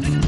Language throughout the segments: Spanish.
Bye.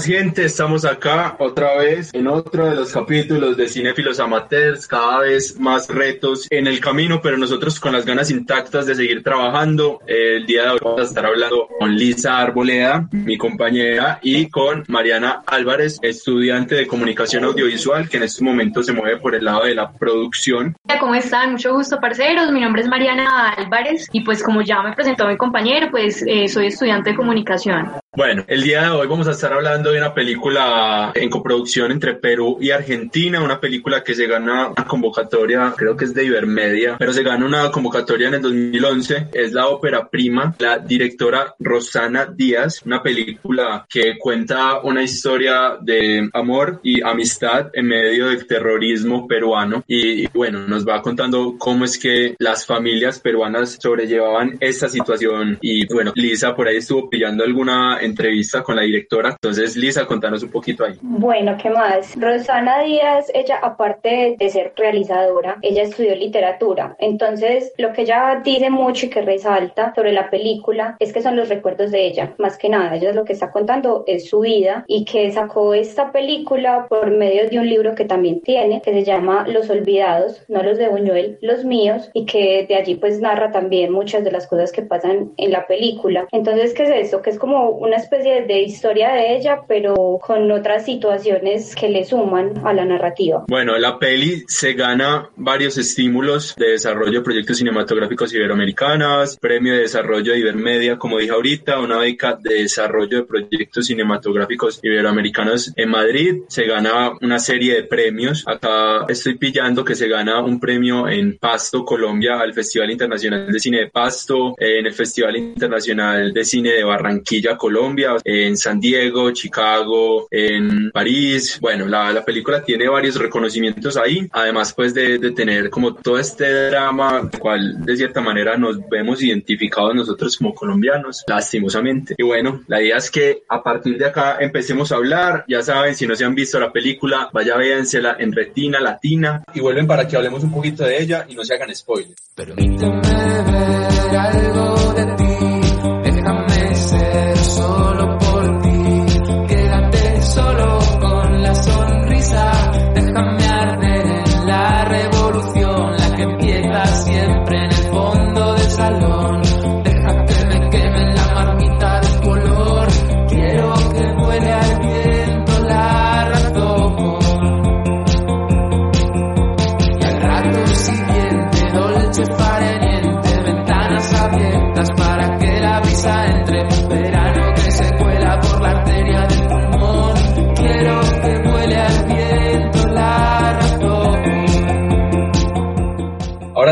Hey, ¿qué más gente? Estamos acá otra vez en otro de los capítulos de Cinefilos Amateurs, cada vez más retos en el camino, pero nosotros con las ganas intactas de seguir trabajando. El día de hoy vamos a estar hablando con Lisa Arboleda, mi compañera, y con Mariana Álvarez, estudiante de comunicación audiovisual, que en este momento se mueve por el lado de la producción. ¿Cómo están? Mucho gusto, parceros. Mi nombre es Mariana Álvarez y pues como ya me presentó mi compañero, pues eh, soy estudiante de comunicación. Bueno, el día de hoy vamos a estar hablando de una película en coproducción entre Perú y Argentina, una película que se gana una convocatoria, creo que es de Ibermedia, pero se gana una convocatoria en el 2011, es la ópera prima, la directora Rosana Díaz, una película que cuenta una historia de amor y amistad en medio del terrorismo peruano. Y, bueno, nos va contando cómo es que las familias peruanas sobrellevaban esta situación. Y bueno, Lisa por ahí estuvo pillando alguna entrevista con la directora. Entonces, Lisa, contanos un poquito ahí. Bueno, ¿qué más? Rosana Díaz, ella aparte de ser realizadora, ella estudió literatura. Entonces, lo que ella dice mucho y que resalta sobre la película es que son los recuerdos de ella, más que nada. Ella lo que está contando es su vida y que sacó esta película por medio de un libro que también tiene, que se llama Los Olvidados, no los de Buñuel, los míos, y que de allí pues narra también muchas de las cosas que pasan en la película. Entonces, ¿qué es esto? Que es como una especie de historia de ella, pero con otras situaciones que le suman a la narrativa. Bueno, la peli se gana varios estímulos de desarrollo de proyectos cinematográficos iberoamericanas, premio de desarrollo de Ibermedia, como dije ahorita, una beca de desarrollo de proyectos cinematográficos iberoamericanos en Madrid, se gana una serie de premios. Acá estoy pillando que se gana un premio en Pasto, Colombia, al Festival Internacional de Cine de Pasto, en el Festival Internacional de Cine de Barranquilla, Colombia Colombia, en San Diego, Chicago, en París. Bueno, la, la película tiene varios reconocimientos ahí, además pues de, de tener como todo este drama, cual de cierta manera nos vemos identificados nosotros como colombianos, lastimosamente. Y bueno, la idea es que a partir de acá empecemos a hablar, ya saben, si no se han visto la película, vaya véansela en retina, latina, y vuelven para que hablemos un poquito de ella y no se hagan spoilers. Permíteme ver algo de ti. sonrisa, déjame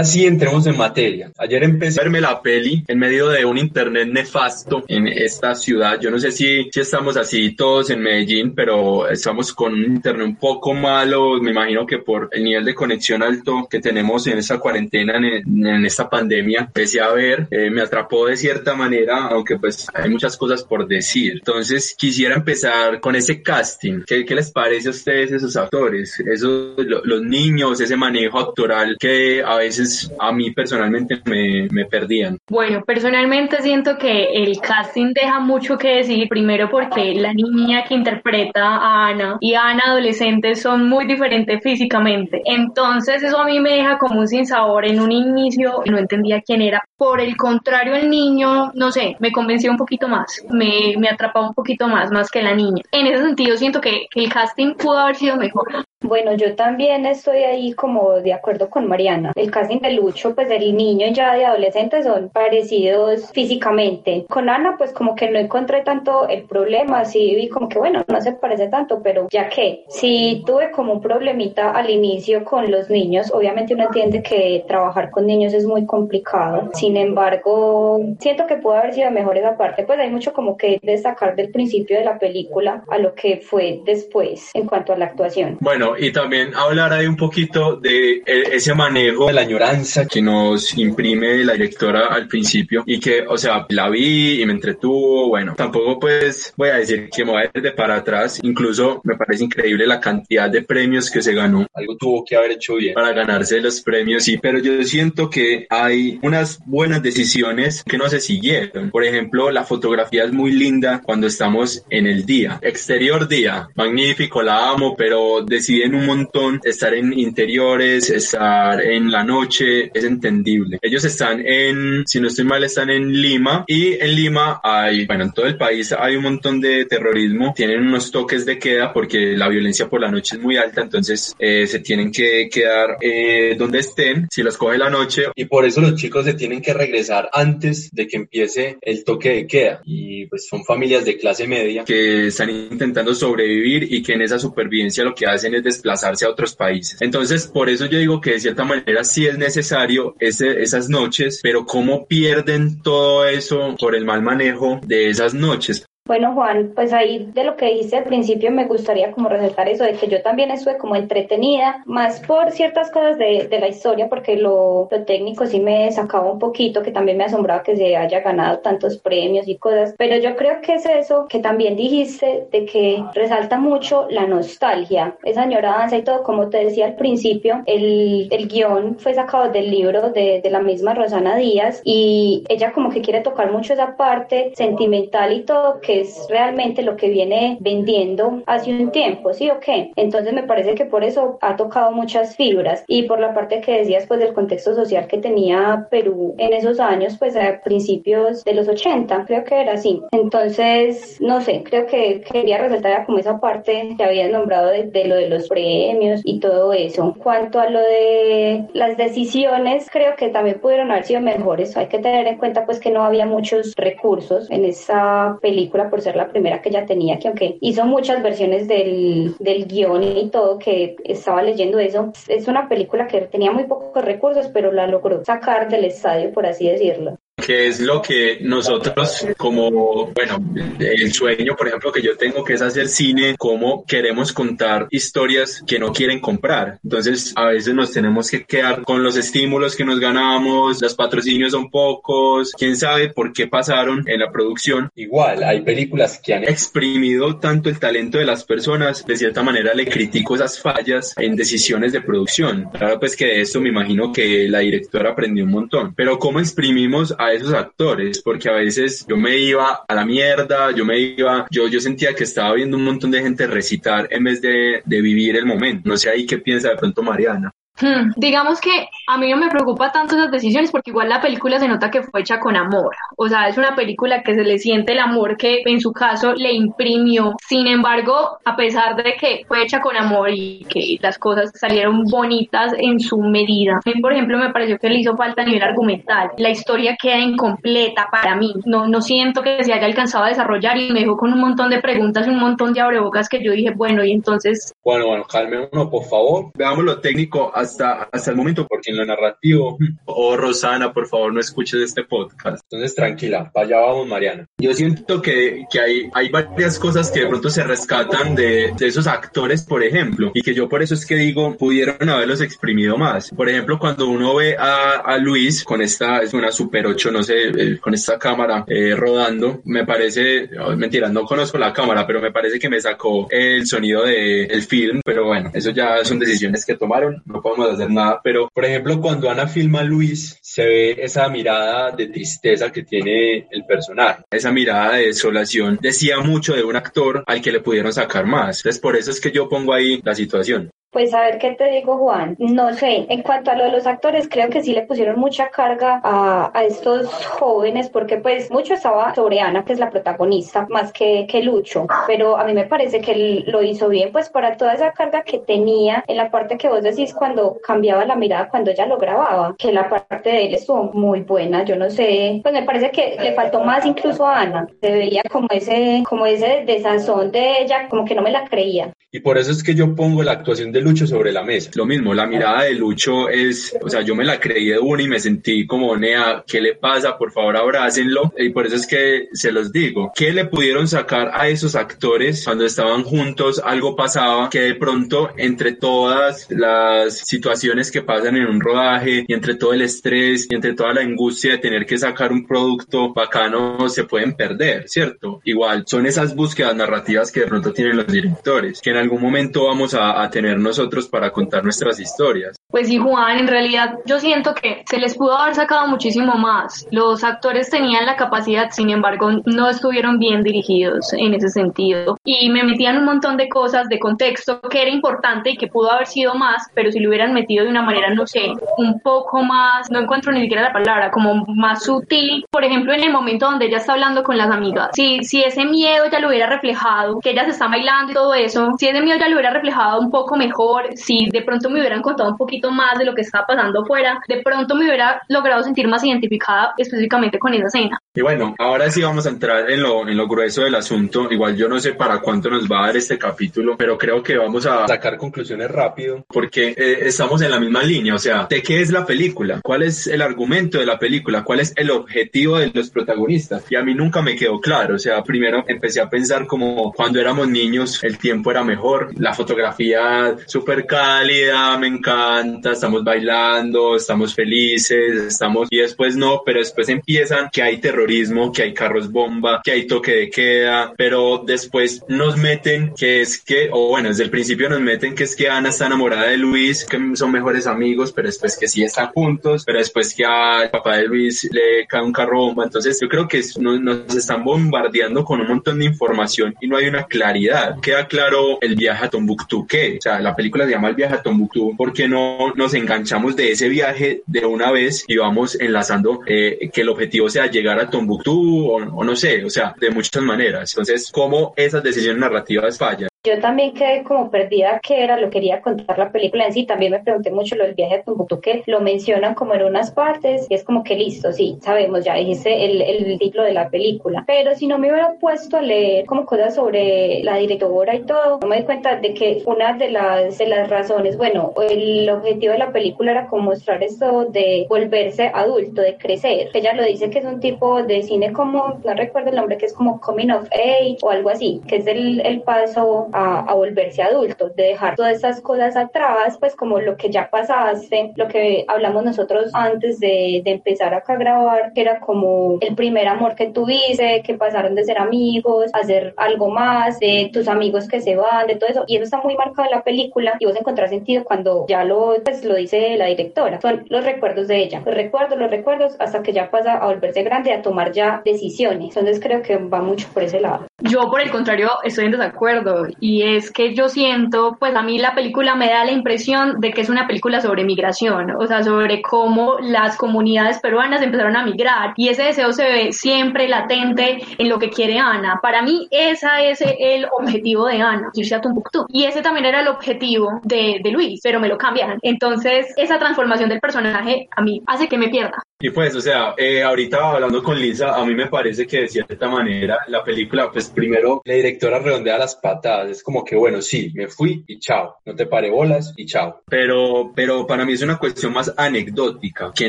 sí entremos en materia. Ayer empecé a verme la peli en medio de un internet nefasto en esta ciudad. Yo no sé si, si estamos así todos en Medellín, pero estamos con un internet un poco malo. Me imagino que por el nivel de conexión alto que tenemos en esta cuarentena, en, esta pandemia, empecé a ver, eh, me atrapó de cierta manera, aunque pues hay muchas cosas por decir. Entonces quisiera empezar con ese casting. ¿Qué, qué les parece a ustedes esos actores? Esos, los niños, ese manejo actoral que a veces a mí personalmente me, me perdían. Bueno, personalmente siento que el casting deja mucho que decir, primero porque la niña que interpreta a Ana y Ana adolescente son muy diferentes físicamente. Entonces eso a mí me deja como un sinsabor en un inicio, no entendía quién era. Por el contrario, el niño, no sé, me convenció un poquito más, me, me atrapaba un poquito más, más que la niña. En ese sentido siento que, que el casting pudo haber sido mejor. Bueno, yo también estoy ahí como de acuerdo con Mariana. El casting de Lucho, pues del niño ya de adolescente son parecidos físicamente. Con Ana, pues como que no encontré tanto el problema, sí vi como que bueno, no se parece tanto, pero ya que sí tuve como un problemita al inicio con los niños, obviamente uno entiende que trabajar con niños es muy complicado. Sin sin embargo, siento que pudo haber sido mejor esa parte, pues hay mucho como que destacar del principio de la película a lo que fue después en cuanto a la actuación. Bueno, y también hablar ahí un poquito de e- ese manejo de la añoranza que nos imprime la directora al principio y que, o sea, la vi y me entretuvo, bueno, tampoco pues voy a decir que me voy a ir de para atrás, incluso me parece increíble la cantidad de premios que se ganó, algo tuvo que haber hecho bien para ganarse los premios, sí, pero yo siento que hay unas buenas decisiones que no se siguieron, por ejemplo, la fotografía es muy linda cuando estamos en el día, exterior día, magnífico, la amo, pero deciden un montón estar en interiores, estar en la noche, es entendible. Ellos están en, si no estoy mal, están en Lima y en Lima hay, bueno, en todo el país hay un montón de terrorismo, tienen unos toques de queda porque la violencia por la noche es muy alta, entonces eh, se tienen que quedar eh, donde estén, si los coge la noche y por eso los chicos se tienen que regresar antes de que empiece el toque de queda y pues son familias de clase media que están intentando sobrevivir y que en esa supervivencia lo que hacen es desplazarse a otros países. Entonces, por eso yo digo que de cierta manera sí es necesario esas noches, pero cómo pierden todo eso por el mal manejo de esas noches. Bueno, Juan, pues ahí de lo que dijiste al principio me gustaría como resaltar eso de que yo también estuve como entretenida, más por ciertas cosas de, de la historia, porque lo, lo, técnico sí me sacaba un poquito, que también me asombraba que se haya ganado tantos premios y cosas, pero yo creo que es eso que también dijiste de que resalta mucho la nostalgia, esa añoranza y todo, como te decía al principio, el, el guion fue sacado del libro de, de la misma Rosana Díaz y ella como que quiere tocar mucho esa parte sentimental y todo que es realmente lo que viene vendiendo hace un tiempo, ¿sí o qué? Entonces me parece que por eso ha tocado muchas fibras y por la parte que decías pues del contexto social que tenía Perú en esos años, pues a principios de los 80, creo que era así. Entonces, no sé, creo que quería resaltar como esa parte que habías nombrado de, de lo de los premios y todo eso. En cuanto a lo de las decisiones, creo que también pudieron haber sido mejores. Hay que tener en cuenta pues que no había muchos recursos en esa película por ser la primera que ya tenía, que aunque hizo muchas versiones del, del guion y todo, que estaba leyendo eso, es una película que tenía muy pocos recursos, pero la logró sacar del estadio, por así decirlo que es lo que nosotros como, bueno, el sueño, por ejemplo, que yo tengo, que es hacer cine, como queremos contar historias que no quieren comprar. Entonces, a veces nos tenemos que quedar con los estímulos que nos ganamos, los patrocinios son pocos, quién sabe por qué pasaron en la producción. Igual, hay películas que han exprimido tanto el talento de las personas, de cierta manera le critico esas fallas en decisiones de producción. Claro, pues que de esto me imagino que la directora aprendió un montón, pero ¿cómo exprimimos a esos actores, porque a veces yo me iba a la mierda, yo me iba, yo, yo sentía que estaba viendo un montón de gente recitar en vez de, de vivir el momento. No sé ahí qué piensa de pronto Mariana. Hmm, digamos que a mí no me preocupa tanto esas decisiones porque igual la película se nota que fue hecha con amor. O sea, es una película que se le siente el amor que en su caso le imprimió. Sin embargo, a pesar de que fue hecha con amor y que las cosas salieron bonitas en su medida, a mí, por ejemplo, me pareció que le hizo falta a nivel argumental. La historia queda incompleta para mí. No, no siento que se haya alcanzado a desarrollar y me dejó con un montón de preguntas y un montón de abrebocas que yo dije, bueno, y entonces... Bueno, bueno, calme uno, por favor. Veamos lo técnico hasta, hasta el momento, porque en lo narrativo, oh Rosana, por favor, no escuches este podcast. Entonces, tranquila, allá vamos, Mariana. Yo siento que, que hay, hay varias cosas que de pronto se rescatan de, de esos actores, por ejemplo, y que yo por eso es que digo, pudieron haberlos exprimido más. Por ejemplo, cuando uno ve a, a Luis con esta, es una Super 8, no sé, eh, con esta cámara eh, rodando, me parece, oh, mentira, no conozco la cámara, pero me parece que me sacó el sonido del de, film, pero bueno, eso ya son decisiones que tomaron, no podemos hacer nada, pero por ejemplo, cuando Ana filma a Luis, se ve esa mirada de tristeza que tiene el personaje, esa mirada de desolación, decía mucho de un actor al que le pudieron sacar más, entonces por eso es que yo pongo ahí la situación. Pues a ver qué te digo, Juan. No sé, en cuanto a lo de los actores, creo que sí le pusieron mucha carga a, a estos jóvenes, porque pues mucho estaba sobre Ana, que es la protagonista, más que, que Lucho. Pero a mí me parece que lo hizo bien, pues para toda esa carga que tenía en la parte que vos decís cuando cambiaba la mirada cuando ella lo grababa, que la parte de él estuvo muy buena. Yo no sé, pues me parece que le faltó más incluso a Ana. Se veía como ese, como ese desazón de ella, como que no me la creía. Y por eso es que yo pongo la actuación de Lucho sobre la mesa. Lo mismo, la mirada de Lucho es, o sea, yo me la creí de una y me sentí como, Nea, ¿qué le pasa? Por favor, abrácenlo. Y por eso es que se los digo. ¿Qué le pudieron sacar a esos actores cuando estaban juntos? Algo pasaba que de pronto entre todas las situaciones que pasan en un rodaje y entre todo el estrés y entre toda la angustia de tener que sacar un producto bacano se pueden perder, ¿cierto? Igual son esas búsquedas narrativas que de pronto tienen los directores, algún momento vamos a, a tener nosotros para contar nuestras historias. Pues sí, Juan, en realidad yo siento que se les pudo haber sacado muchísimo más. Los actores tenían la capacidad, sin embargo, no estuvieron bien dirigidos en ese sentido. Y me metían un montón de cosas de contexto que era importante y que pudo haber sido más, pero si lo hubieran metido de una manera, no sé, un poco más, no encuentro ni siquiera la palabra, como más sutil. Por ejemplo, en el momento donde ella está hablando con las amigas, si, si ese miedo ya lo hubiera reflejado, que ella se está bailando y todo eso, si ese miedo ya lo hubiera reflejado un poco mejor, si de pronto me hubieran contado un poquito más de lo que estaba pasando afuera, de pronto me hubiera logrado sentir más identificada específicamente con esa escena. Y bueno, ahora sí vamos a entrar en lo, en lo grueso del asunto. Igual yo no sé para cuánto nos va a dar este capítulo, pero creo que vamos a sacar conclusiones rápido porque eh, estamos en la misma línea. O sea, ¿de qué es la película? ¿Cuál es el argumento de la película? ¿Cuál es el objetivo de los protagonistas? Y a mí nunca me quedó claro. O sea, primero empecé a pensar como cuando éramos niños el tiempo era mejor, la fotografía súper cálida, me encanta, estamos bailando, estamos felices, estamos... Y después no, pero después empiezan que hay terror que hay carros bomba, que hay toque de queda, pero después nos meten que es que, o bueno, desde el principio nos meten que es que Ana está enamorada de Luis, que son mejores amigos, pero después que sí están juntos, pero después que al papá de Luis le cae un carro bomba. Entonces yo creo que nos, nos están bombardeando con un montón de información y no hay una claridad. Queda claro el viaje a Tombuctú, ¿qué? O sea, la película se llama El viaje a Tombuctú porque no nos enganchamos de ese viaje de una vez y vamos enlazando eh, que el objetivo sea llegar a Tombuctú o, no sé, o sea, de muchas maneras. Entonces, ¿cómo esas decisiones narrativas fallan? Yo también quedé como perdida qué era lo que quería contar la película en sí. También me pregunté mucho lo del viaje a Tombuctú, que lo mencionan como en unas partes y es como que listo, sí, sabemos, ya dijiste el, el título de la película. Pero si no me hubiera puesto a leer como cosas sobre la directora y todo, no me di cuenta de que una de las, de las razones, bueno, el objetivo de la película era como mostrar esto de volverse adulto, de crecer. Ella lo dice que es un tipo de cine como, no recuerdo el nombre, que es como Coming of Age o algo así, que es el, el paso a, volverse adultos, de dejar todas esas cosas atrás, pues como lo que ya pasaste, lo que hablamos nosotros antes de, de empezar acá a grabar, que era como el primer amor que tuviste, que pasaron de ser amigos, a hacer algo más, de tus amigos que se van, de todo eso, y eso está muy marcado en la película y vos encontrás sentido cuando ya lo, pues, lo dice la directora, son los recuerdos de ella, los recuerdos, los recuerdos, hasta que ya pasa a volverse grande, a tomar ya decisiones, entonces creo que va mucho por ese lado. Yo por el contrario estoy en desacuerdo y es que yo siento, pues a mí la película me da la impresión de que es una película sobre migración, o sea, sobre cómo las comunidades peruanas empezaron a migrar y ese deseo se ve siempre latente en lo que quiere Ana. Para mí ese es el objetivo de Ana, irse a Tombuctú. Y ese también era el objetivo de, de Luis, pero me lo cambian. Entonces esa transformación del personaje a mí hace que me pierda. Y pues, o sea, eh, ahorita hablando con Lisa, a mí me parece que de cierta manera la película, pues primero la directora redondea las patadas, es como que bueno, sí, me fui y chao, no te pare bolas y chao. Pero, pero para mí es una cuestión más anecdótica que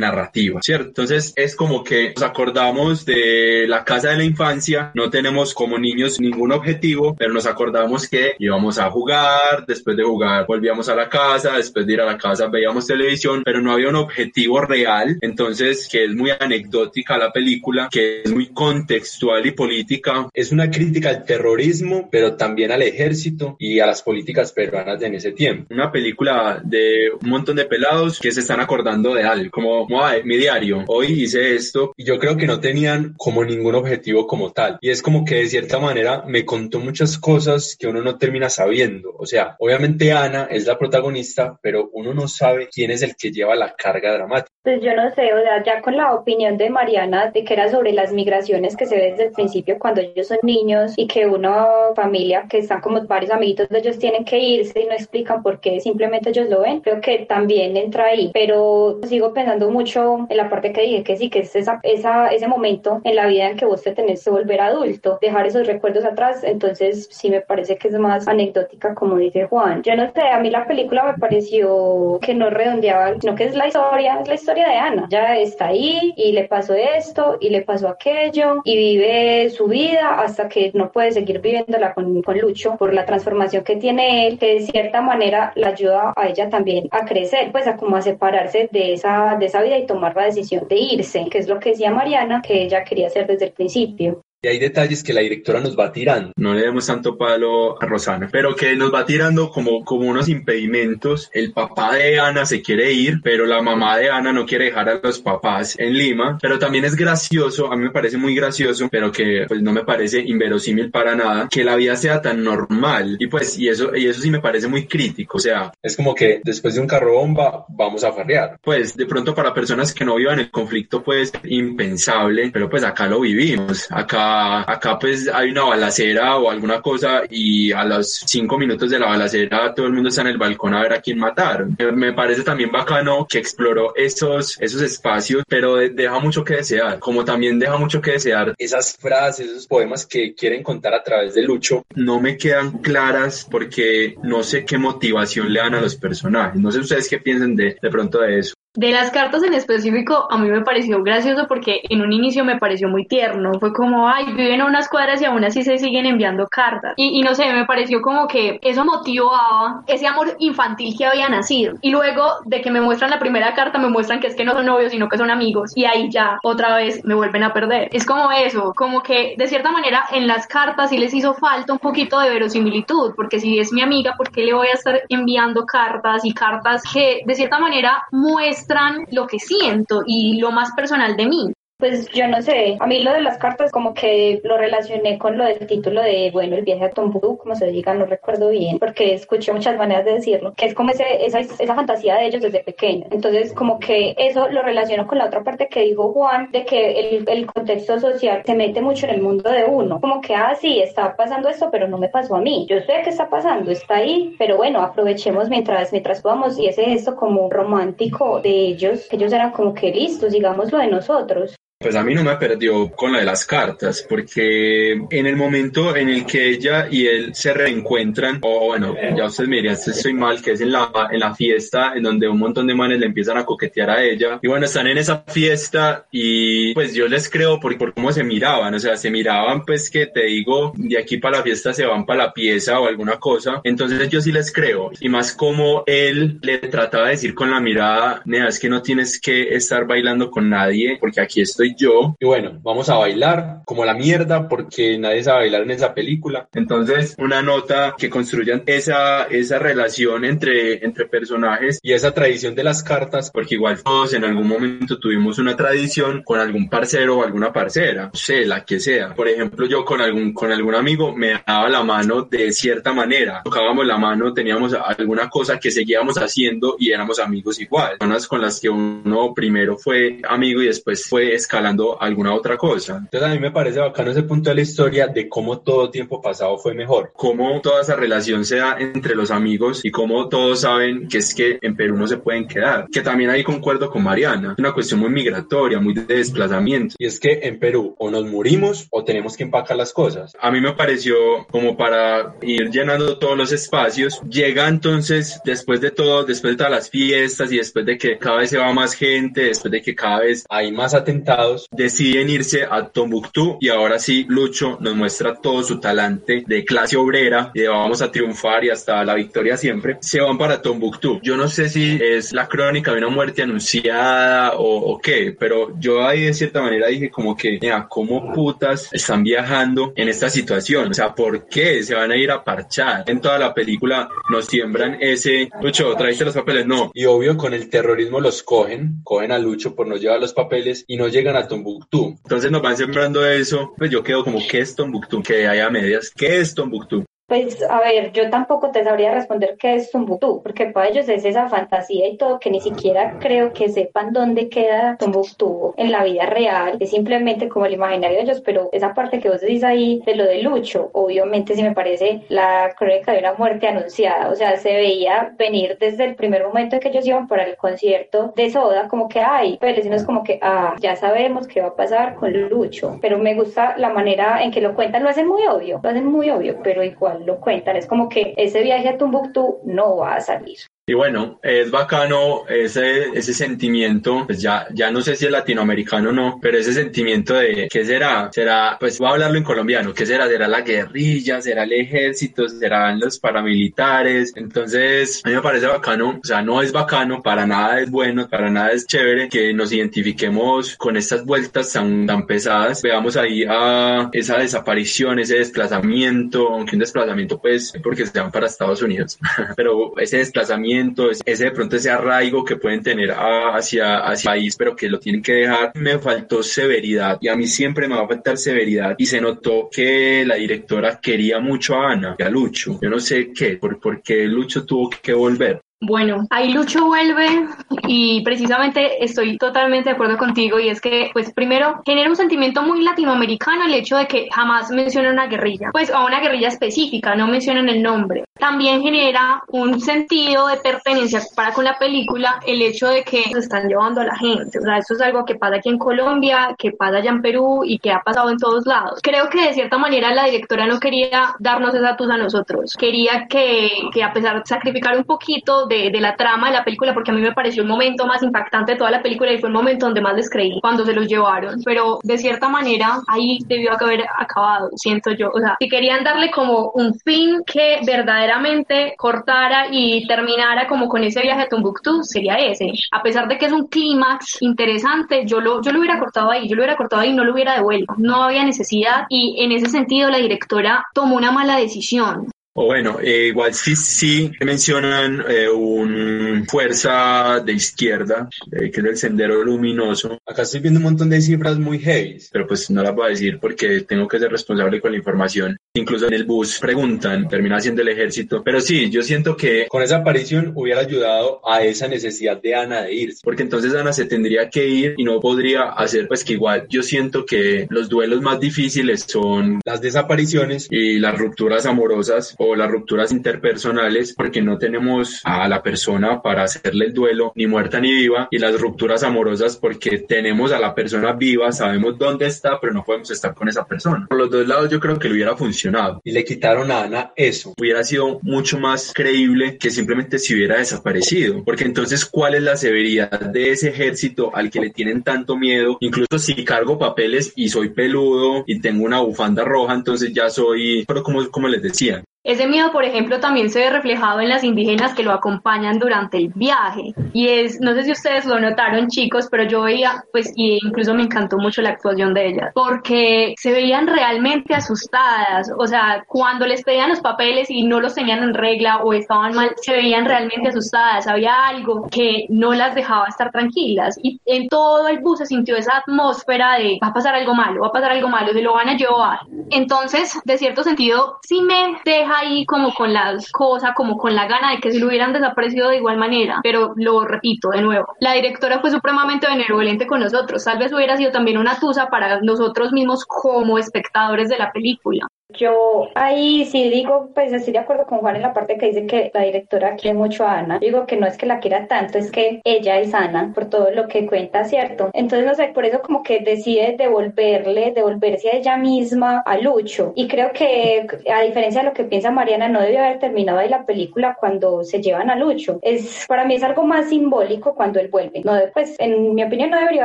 narrativa, ¿cierto? Entonces es como que nos acordamos de la casa de la infancia, no tenemos como niños ningún objetivo, pero nos acordamos que íbamos a jugar, después de jugar volvíamos a la casa, después de ir a la casa veíamos televisión, pero no había un objetivo real, entonces que es muy anecdótica la película, que es muy contextual y política. Es una crítica al terrorismo, pero también al ejército y a las políticas peruanas de en ese tiempo. Una película de un montón de pelados que se están acordando de algo, como, mi diario, hoy hice esto y yo creo que no tenían como ningún objetivo como tal. Y es como que de cierta manera me contó muchas cosas que uno no termina sabiendo. O sea, obviamente Ana es la protagonista, pero uno no sabe quién es el que lleva la carga dramática. Pues yo no sé, o sea, ya con la opinión de Mariana de que era sobre las migraciones que se ve desde el principio cuando ellos son niños, niños y que una familia que están como varios amiguitos de ellos tienen que irse y no explican por qué, simplemente ellos lo ven, creo que también entra ahí, pero sigo pensando mucho en la parte que dije que sí, que es esa, esa, ese momento en la vida en que vos te tenés que volver adulto, dejar esos recuerdos atrás, entonces sí me parece que es más anecdótica como dice Juan. Yo no sé, a mí la película me pareció que no redondeaba, sino que es la historia, es la historia de Ana, ya está ahí y le pasó esto y le pasó aquello y vive su vida hasta que no puede seguir viviéndola con, con Lucho por la transformación que tiene él, que de cierta manera la ayuda a ella también a crecer, pues a como a separarse de esa, de esa vida y tomar la decisión de irse, que es lo que decía Mariana, que ella quería hacer desde el principio. Y hay detalles que la directora nos va tirando. No le demos tanto palo a Rosana, pero que nos va tirando como, como unos impedimentos. El papá de Ana se quiere ir, pero la mamá de Ana no quiere dejar a los papás en Lima. Pero también es gracioso, a mí me parece muy gracioso, pero que pues no me parece inverosímil para nada, que la vida sea tan normal. Y pues, y eso, y eso sí me parece muy crítico. O sea, es como que después de un carro bomba vamos a farrear. Pues de pronto para personas que no vivan el conflicto puede ser impensable, pero pues acá lo vivimos. Acá acá pues hay una balacera o alguna cosa y a los cinco minutos de la balacera todo el mundo está en el balcón a ver a quién matar. Me parece también bacano que exploró esos, esos espacios, pero deja mucho que desear, como también deja mucho que desear esas frases, esos poemas que quieren contar a través de Lucho, no me quedan claras porque no sé qué motivación le dan a los personajes. No sé ustedes qué piensan de, de pronto de eso. De las cartas en específico, a mí me pareció gracioso porque en un inicio me pareció muy tierno. Fue como, ay, viven a unas cuadras y aún así se siguen enviando cartas. Y, no sé, me pareció como que eso motivaba ese amor infantil que había nacido. Y luego de que me muestran la primera carta, me muestran que es que no son novios, sino que son amigos. Y ahí ya otra vez me vuelven a perder. Es como eso, como que de cierta manera en las cartas sí les hizo falta un poquito de verosimilitud, porque si es mi amiga, ¿por qué le voy a estar enviando cartas y cartas que de cierta manera muestran lo que siento y lo más personal de mí. Pues yo no sé, a mí lo de las cartas como que lo relacioné con lo del título de, bueno, el viaje a Tombuctú, como se diga, no recuerdo bien, porque escuché muchas maneras de decirlo, que es como ese, esa, esa fantasía de ellos desde pequeño. Entonces como que eso lo relaciono con la otra parte que dijo Juan, de que el, el contexto social se mete mucho en el mundo de uno, como que, ah, sí, está pasando esto, pero no me pasó a mí. Yo sé que está pasando, está ahí, pero bueno, aprovechemos mientras, mientras podamos y ese esto como romántico de ellos, que ellos eran como que listos, digamos lo de nosotros. Pues a mí no me perdió con la de las cartas, porque en el momento en el que ella y él se reencuentran, o bueno, ya ustedes me dirían, estoy mal, que es en la, en la fiesta, en donde un montón de manes le empiezan a coquetear a ella, y bueno, están en esa fiesta y pues yo les creo por, por cómo se miraban, o sea, se miraban pues que te digo, de aquí para la fiesta se van para la pieza o alguna cosa, entonces yo sí les creo, y más como él le trataba de decir con la mirada, nea, es que no tienes que estar bailando con nadie, porque aquí estoy yo. Y bueno, vamos a bailar como la mierda porque nadie sabe bailar en esa película. Entonces, una nota que construyan esa, esa relación entre, entre personajes y esa tradición de las cartas, porque igual todos en algún momento tuvimos una tradición con algún parcero o alguna parcera, sé, la que sea. Por ejemplo, yo con algún, con algún amigo me daba la mano de cierta manera, tocábamos la mano, teníamos alguna cosa que seguíamos haciendo y éramos amigos igual. Personas con las que uno primero fue amigo y después fue escalando alguna otra cosa. Entonces a mí me parece bacano ese punto de la historia de cómo todo tiempo pasado fue mejor, cómo toda esa relación se da entre los amigos y cómo todos saben que es que en Perú no se pueden quedar. Que también ahí concuerdo con Mariana, una cuestión muy migratoria, muy de desplazamiento. Y es que en Perú o nos morimos o tenemos que empacar las cosas. A mí me pareció como para ir llenando todos los espacios. Llega entonces, después de todo, después de todas las fiestas y después de que cada vez se va más gente, después de que cada vez hay más atentados, deciden irse a Tombuctú y ahora sí Lucho nos muestra todo su talante de clase obrera y vamos a triunfar y hasta la victoria siempre. Se van para Tombuctú. Yo no sé si es la crónica de una muerte anunciada o, o qué, pero yo ahí de cierta manera dije como que, mira, ¿cómo putas están viajando en esta situación? O sea, ¿por qué se van a ir a parchar? En toda la película nos siembran ese, Lucho, traiste los papeles, no. Y obvio con el terrorismo los cogen, cogen a Lucho por no llevar los papeles y no llegan a Tombuctú. Entonces nos van sembrando eso, pues yo quedo como, ¿qué es Tombuctú? Que haya medias, ¿qué es Tombuctú? Pues a ver, yo tampoco te sabría responder qué es Tumbuktu, porque para ellos es esa fantasía y todo que ni siquiera creo que sepan dónde queda Tumbuktu en la vida real, es simplemente como el imaginario de ellos, pero esa parte que vos decís ahí de lo de Lucho, obviamente sí me parece la crónica de una muerte anunciada, o sea, se veía venir desde el primer momento en que ellos iban para el concierto de Soda, como que, ay, pues es como que, ah, ya sabemos qué va a pasar con Lucho, pero me gusta la manera en que lo cuentan, lo hacen muy obvio, lo hacen muy obvio, pero igual lo cuentan. Es como que ese viaje a Tumbuktu no va a salir. Y bueno, es bacano ese, ese sentimiento, pues ya, ya no sé si es latinoamericano o no, pero ese sentimiento de ¿qué será? Será, pues voy a hablarlo en colombiano, ¿qué será? ¿Será la guerrilla? ¿Será el ejército? ¿Serán los paramilitares? Entonces, a mí me parece bacano, o sea, no es bacano, para nada es bueno, para nada es chévere que nos identifiquemos con estas vueltas tan, tan pesadas. Veamos ahí a esa desaparición, ese desplazamiento, aunque un desplazamiento pues porque se van para Estados Unidos, pero ese desplazamiento ese de pronto ese arraigo que pueden tener hacia, hacia el país, pero que lo tienen que dejar. Me faltó severidad y a mí siempre me va a faltar severidad y se notó que la directora quería mucho a Ana y a Lucho. Yo no sé qué, por, por qué Lucho tuvo que volver. Bueno, ahí Lucho vuelve y precisamente estoy totalmente de acuerdo contigo y es que, pues primero, genera un sentimiento muy latinoamericano el hecho de que jamás mencionan una guerrilla, pues a una guerrilla específica, no mencionan el nombre. También genera un sentido de pertenencia para con la película el hecho de que se están llevando a la gente, o sea, eso es algo que pasa aquí en Colombia, que pasa allá en Perú y que ha pasado en todos lados. Creo que de cierta manera la directora no quería darnos esa tus a nosotros, quería que, que a pesar de sacrificar un poquito de, la trama de la película, porque a mí me pareció el momento más impactante de toda la película y fue el momento donde más les creí, cuando se los llevaron. Pero de cierta manera, ahí debió haber acabado, siento yo. O sea, si querían darle como un fin que verdaderamente cortara y terminara como con ese viaje a Tumbuktu, sería ese. A pesar de que es un clímax interesante, yo lo, yo lo hubiera cortado ahí, yo lo hubiera cortado ahí y no lo hubiera devuelto. No había necesidad y en ese sentido la directora tomó una mala decisión. O bueno, eh, igual sí, sí mencionan eh, un fuerza de izquierda, eh, que es el sendero luminoso. Acá estoy viendo un montón de cifras muy heavy, pero pues no las voy a decir porque tengo que ser responsable con la información. Incluso en el bus preguntan, termina siendo el ejército. Pero sí, yo siento que con esa aparición hubiera ayudado a esa necesidad de Ana de irse, porque entonces Ana se tendría que ir y no podría hacer, pues que igual yo siento que los duelos más difíciles son las desapariciones y las rupturas amorosas las rupturas interpersonales porque no tenemos a la persona para hacerle el duelo, ni muerta ni viva, y las rupturas amorosas porque tenemos a la persona viva, sabemos dónde está, pero no podemos estar con esa persona. Por los dos lados yo creo que le hubiera funcionado y le quitaron a Ana eso. Hubiera sido mucho más creíble que simplemente se hubiera desaparecido, porque entonces ¿cuál es la severidad de ese ejército al que le tienen tanto miedo? Incluso si cargo papeles y soy peludo y tengo una bufanda roja, entonces ya soy, pero como, como les decía, ese miedo, por ejemplo, también se ve reflejado en las indígenas que lo acompañan durante el viaje. Y es, no sé si ustedes lo notaron, chicos, pero yo veía, pues, y incluso me encantó mucho la actuación de ellas, porque se veían realmente asustadas. O sea, cuando les pedían los papeles y no los tenían en regla o estaban mal, se veían realmente asustadas. Había algo que no las dejaba estar tranquilas. Y en todo el bus se sintió esa atmósfera de va a pasar algo malo, va a pasar algo malo, se lo van a llevar. Entonces, de cierto sentido, sí me deja ahí como con las cosas, como con la gana de que se lo hubieran desaparecido de igual manera. Pero lo repito de nuevo, la directora fue supremamente benevolente con nosotros. Tal vez hubiera sido también una tusa para nosotros mismos como espectadores de la película. Yo ahí sí digo, pues estoy de acuerdo con Juan en la parte que dice que la directora quiere mucho a Ana. Digo que no es que la quiera tanto, es que ella es Ana por todo lo que cuenta, ¿cierto? Entonces, no sé, por eso como que decide devolverle, devolverse a ella misma a Lucho. Y creo que, a diferencia de lo que piensa Mariana, no debió haber terminado ahí la película cuando se llevan a Lucho. Es, para mí es algo más simbólico cuando él vuelve. No, pues, en mi opinión, no debería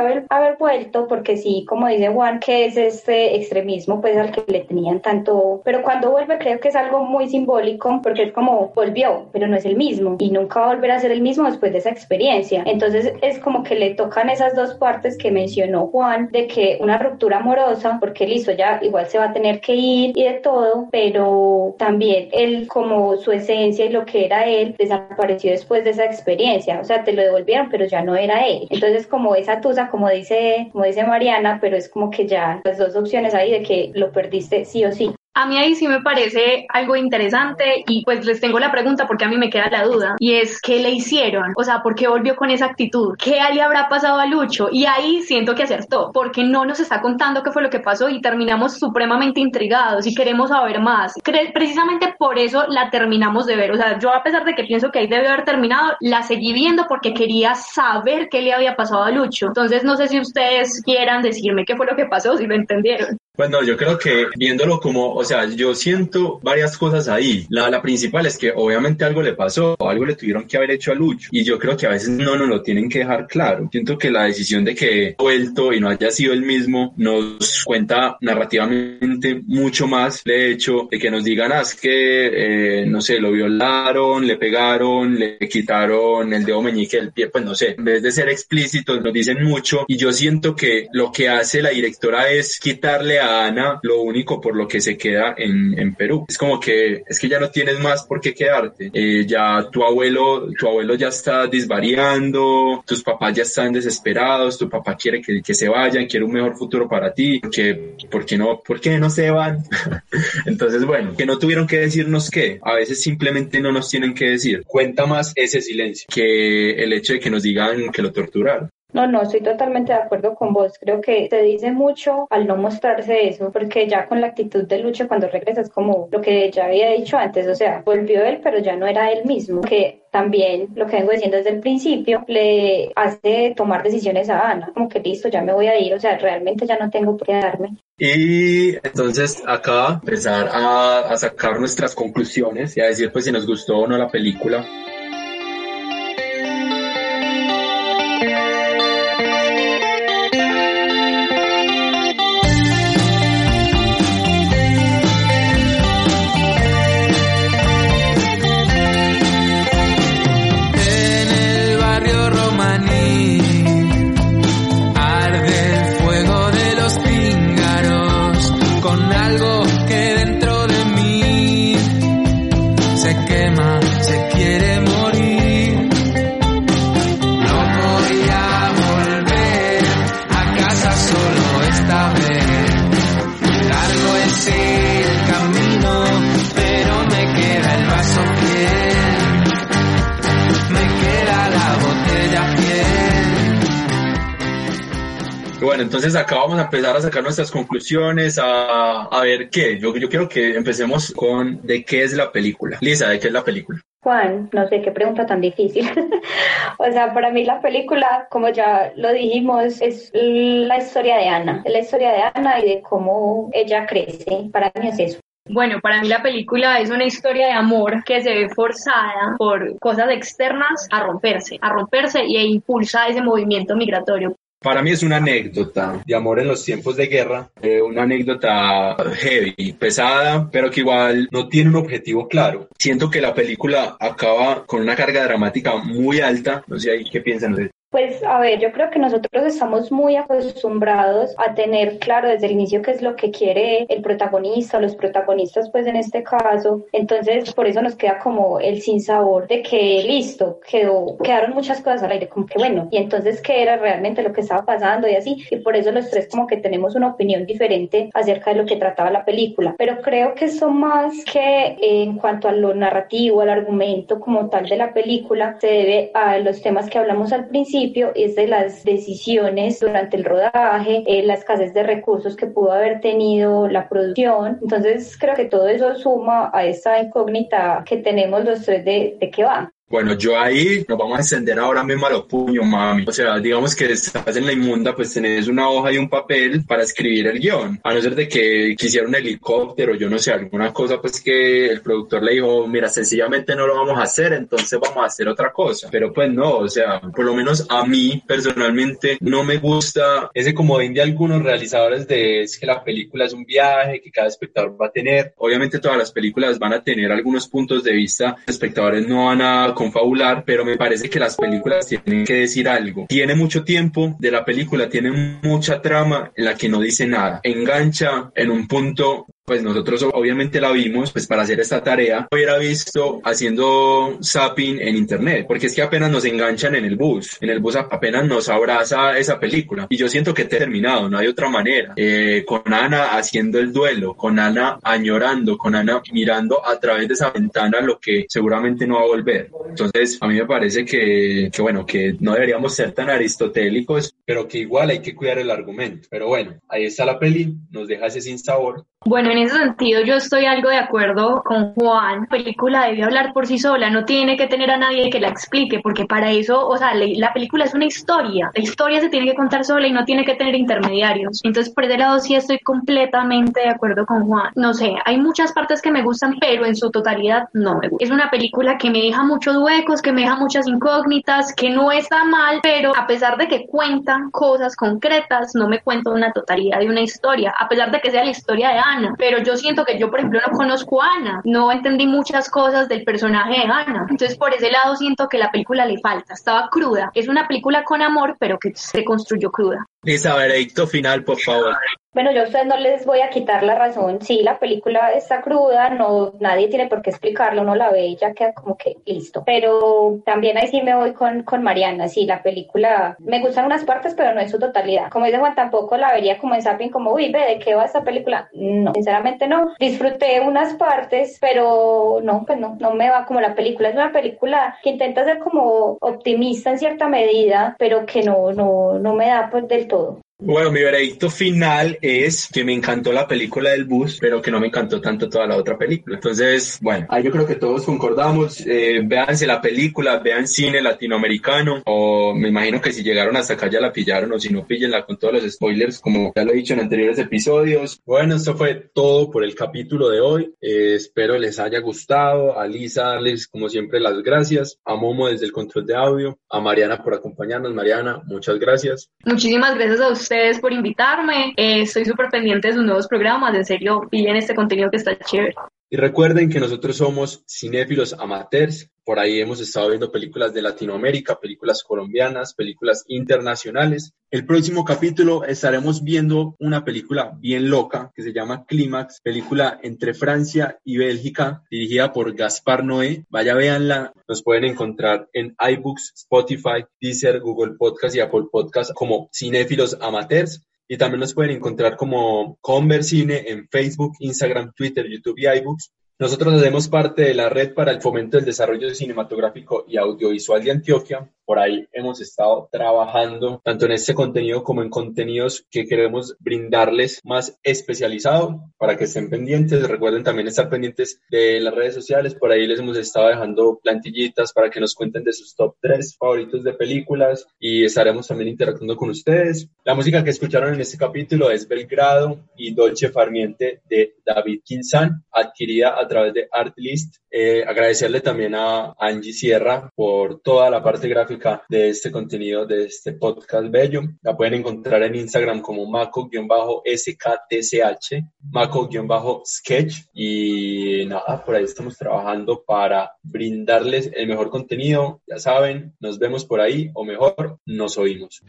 haber, haber vuelto porque sí, como dice Juan, que es este extremismo, pues, al que le tenían tanto pero cuando vuelve creo que es algo muy simbólico porque es como volvió, pero no es el mismo y nunca va a volver a ser el mismo después de esa experiencia. Entonces es como que le tocan esas dos partes que mencionó Juan, de que una ruptura amorosa, porque listo, ya igual se va a tener que ir y de todo, pero también él como su esencia y lo que era él desapareció después de esa experiencia, o sea, te lo devolvieron, pero ya no era él. Entonces como esa tusa, como dice, como dice Mariana, pero es como que ya las dos opciones ahí de que lo perdiste sí o sí. A mí ahí sí me parece algo interesante y pues les tengo la pregunta porque a mí me queda la duda y es ¿qué le hicieron? O sea, ¿por qué volvió con esa actitud? ¿Qué le habrá pasado a Lucho? Y ahí siento que acertó porque no nos está contando qué fue lo que pasó y terminamos supremamente intrigados y queremos saber más. precisamente por eso la terminamos de ver. O sea, yo a pesar de que pienso que ahí debe haber terminado, la seguí viendo porque quería saber qué le había pasado a Lucho. Entonces no sé si ustedes quieran decirme qué fue lo que pasó, si lo entendieron. Bueno, yo creo que viéndolo como, o sea, yo siento varias cosas ahí. La, la principal es que obviamente algo le pasó, algo le tuvieron que haber hecho a Lucho. Y yo creo que a veces no nos lo tienen que dejar claro. Siento que la decisión de que vuelto y no haya sido el mismo nos cuenta narrativamente mucho más de hecho de que nos digan, ah, es que, eh, no sé, lo violaron, le pegaron, le quitaron el dedo meñique del pie, pues no sé. En vez de ser explícitos, nos dicen mucho. Y yo siento que lo que hace la directora es quitarle Ana lo único por lo que se queda en, Perú. Es como que es que ya no tienes más por qué quedarte. Eh, ya tu abuelo, tu abuelo ya está disvariando, tus papás ya están desesperados, tu papá quiere que, que se vayan, quiere un mejor futuro para ti, porque, ¿por qué no, por qué no se van? Entonces, bueno, que no tuvieron que decirnos qué, a veces simplemente no nos tienen que decir. Cuenta más ese silencio que el hecho de que nos digan que lo torturaron. No, no, estoy totalmente de acuerdo con vos. Creo que te dice mucho al no mostrarse eso, porque ya con la actitud de lucha cuando regresas, como lo que ya había dicho antes, o sea, volvió él, pero ya no era él mismo, que también lo que vengo diciendo desde el principio le hace tomar decisiones a Ana, como que listo, ya me voy a ir, o sea, realmente ya no tengo por qué darme. Y entonces acá empezar a, sacar nuestras conclusiones y a decir pues si nos gustó o no la película. Entonces acá vamos a empezar a sacar nuestras conclusiones, a, a ver qué. Yo, yo quiero que empecemos con de qué es la película. Lisa, ¿de qué es la película? Juan, no sé qué pregunta tan difícil. o sea, para mí la película, como ya lo dijimos, es la historia de Ana. La historia de Ana y de cómo ella crece. Para mí es eso. Bueno, para mí la película es una historia de amor que se ve forzada por cosas externas a romperse, a romperse e impulsa ese movimiento migratorio. Para mí es una anécdota de amor en los tiempos de guerra, eh, una anécdota heavy, pesada, pero que igual no tiene un objetivo claro. Siento que la película acaba con una carga dramática muy alta. No sé ahí qué piensan ustedes. Pues a ver, yo creo que nosotros estamos muy acostumbrados a tener claro desde el inicio qué es lo que quiere el protagonista los protagonistas, pues en este caso. Entonces, por eso nos queda como el sinsabor de que listo, quedó, quedaron muchas cosas al aire, como que bueno, y entonces qué era realmente lo que estaba pasando y así. Y por eso los tres como que tenemos una opinión diferente acerca de lo que trataba la película. Pero creo que eso más que en cuanto a lo narrativo, al argumento como tal de la película, se debe a los temas que hablamos al principio es de las decisiones durante el rodaje, eh, la escasez de recursos que pudo haber tenido la producción. Entonces creo que todo eso suma a esa incógnita que tenemos los tres de, de qué va. Bueno, yo ahí nos vamos a encender ahora mismo a los puños, mami. O sea, digamos que estás en la inmunda, pues tenés una hoja y un papel para escribir el guion. A no ser de que quisiera un helicóptero, yo no sé, alguna cosa, pues que el productor le dijo, mira, sencillamente no lo vamos a hacer, entonces vamos a hacer otra cosa. Pero pues no, o sea, por lo menos a mí personalmente no me gusta ese comodín de algunos realizadores de es que la película es un viaje que cada espectador va a tener. Obviamente todas las películas van a tener algunos puntos de vista, los espectadores no van a confabular, pero me parece que las películas tienen que decir algo. Tiene mucho tiempo de la película, tiene mucha trama en la que no dice nada. Engancha en un punto pues nosotros obviamente la vimos, pues para hacer esta tarea, hubiera visto haciendo zapping en internet, porque es que apenas nos enganchan en el bus, en el bus apenas nos abraza esa película. Y yo siento que he terminado, no hay otra manera. Eh, con Ana haciendo el duelo, con Ana añorando, con Ana mirando a través de esa ventana lo que seguramente no va a volver. Entonces, a mí me parece que, que bueno, que no deberíamos ser tan aristotélicos, pero que igual hay que cuidar el argumento. Pero bueno, ahí está la peli, nos deja ese sin sabor bueno, en ese sentido yo estoy algo de acuerdo con Juan. La película debe hablar por sí sola, no tiene que tener a nadie que la explique, porque para eso, o sea, la película es una historia. La historia se tiene que contar sola y no tiene que tener intermediarios. Entonces, por ese lado sí estoy completamente de acuerdo con Juan. No sé, hay muchas partes que me gustan, pero en su totalidad no me gusta. Es una película que me deja muchos huecos, que me deja muchas incógnitas, que no está mal, pero a pesar de que cuenta cosas concretas, no me cuenta una totalidad de una historia, a pesar de que sea la historia de pero yo siento que yo, por ejemplo, no conozco a Ana, no entendí muchas cosas del personaje de Ana, entonces por ese lado siento que la película le falta, estaba cruda, es una película con amor, pero que se construyó cruda. Lisa, veredicto final, por favor. Bueno, yo a ustedes no les voy a quitar la razón. Sí, la película está cruda, no, nadie tiene por qué explicarlo, uno la ve y ya queda como que listo. Pero también ahí sí me voy con, con Mariana. Sí, la película me gustan unas partes, pero no en su totalidad. Como dice Juan, tampoco la vería como en Zapping, como, uy, ve, ¿de qué va esta película? No, sinceramente no. Disfruté unas partes, pero no, pues no, no me va como la película. Es una película que intenta ser como optimista en cierta medida, pero que no, no, no me da pues del todo. people Bueno, mi veredicto final es que me encantó la película del bus, pero que no me encantó tanto toda la otra película. Entonces, bueno, ahí yo creo que todos concordamos. Eh, véanse la película, vean cine latinoamericano, o me imagino que si llegaron hasta acá ya la pillaron, o si no, píllenla con todos los spoilers, como ya lo he dicho en anteriores episodios. Bueno, esto fue todo por el capítulo de hoy. Eh, espero les haya gustado. A Lisa, darles como siempre las gracias. A Momo desde el control de audio. A Mariana por acompañarnos. Mariana, muchas gracias. Muchísimas gracias a ustedes ustedes por invitarme. Eh, estoy súper pendiente de sus nuevos programas. En serio, pillen este contenido que está chévere. Y recuerden que nosotros somos cinéfilos amateurs. Por ahí hemos estado viendo películas de Latinoamérica, películas colombianas, películas internacionales. El próximo capítulo estaremos viendo una película bien loca que se llama Clímax, película entre Francia y Bélgica, dirigida por Gaspar Noé. Vaya, véanla. Nos pueden encontrar en iBooks, Spotify, Deezer, Google Podcast y Apple Podcast como cinéfilos amateurs y también nos pueden encontrar como Conversine en Facebook, Instagram, Twitter, YouTube y iBooks. Nosotros hacemos parte de la red para el fomento del desarrollo cinematográfico y audiovisual de Antioquia. Por ahí hemos estado trabajando tanto en este contenido como en contenidos que queremos brindarles más especializado para que estén pendientes. Recuerden también estar pendientes de las redes sociales. Por ahí les hemos estado dejando plantillitas para que nos cuenten de sus top 3 favoritos de películas y estaremos también interactuando con ustedes. La música que escucharon en este capítulo es Belgrado y Dolce Farmiente de David Kinsan, adquirida a través de Artlist. Eh, agradecerle también a Angie Sierra por toda la parte gráfica de este contenido, de este podcast bello. La pueden encontrar en Instagram como maco-sktch, maco-sketch. Y nada, por ahí estamos trabajando para brindarles el mejor contenido. Ya saben, nos vemos por ahí o mejor, nos oímos.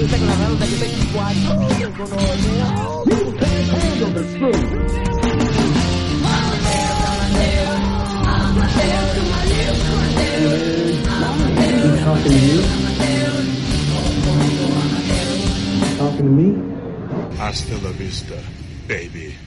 Talking to you? Talking to me? Hasta la vista, baby.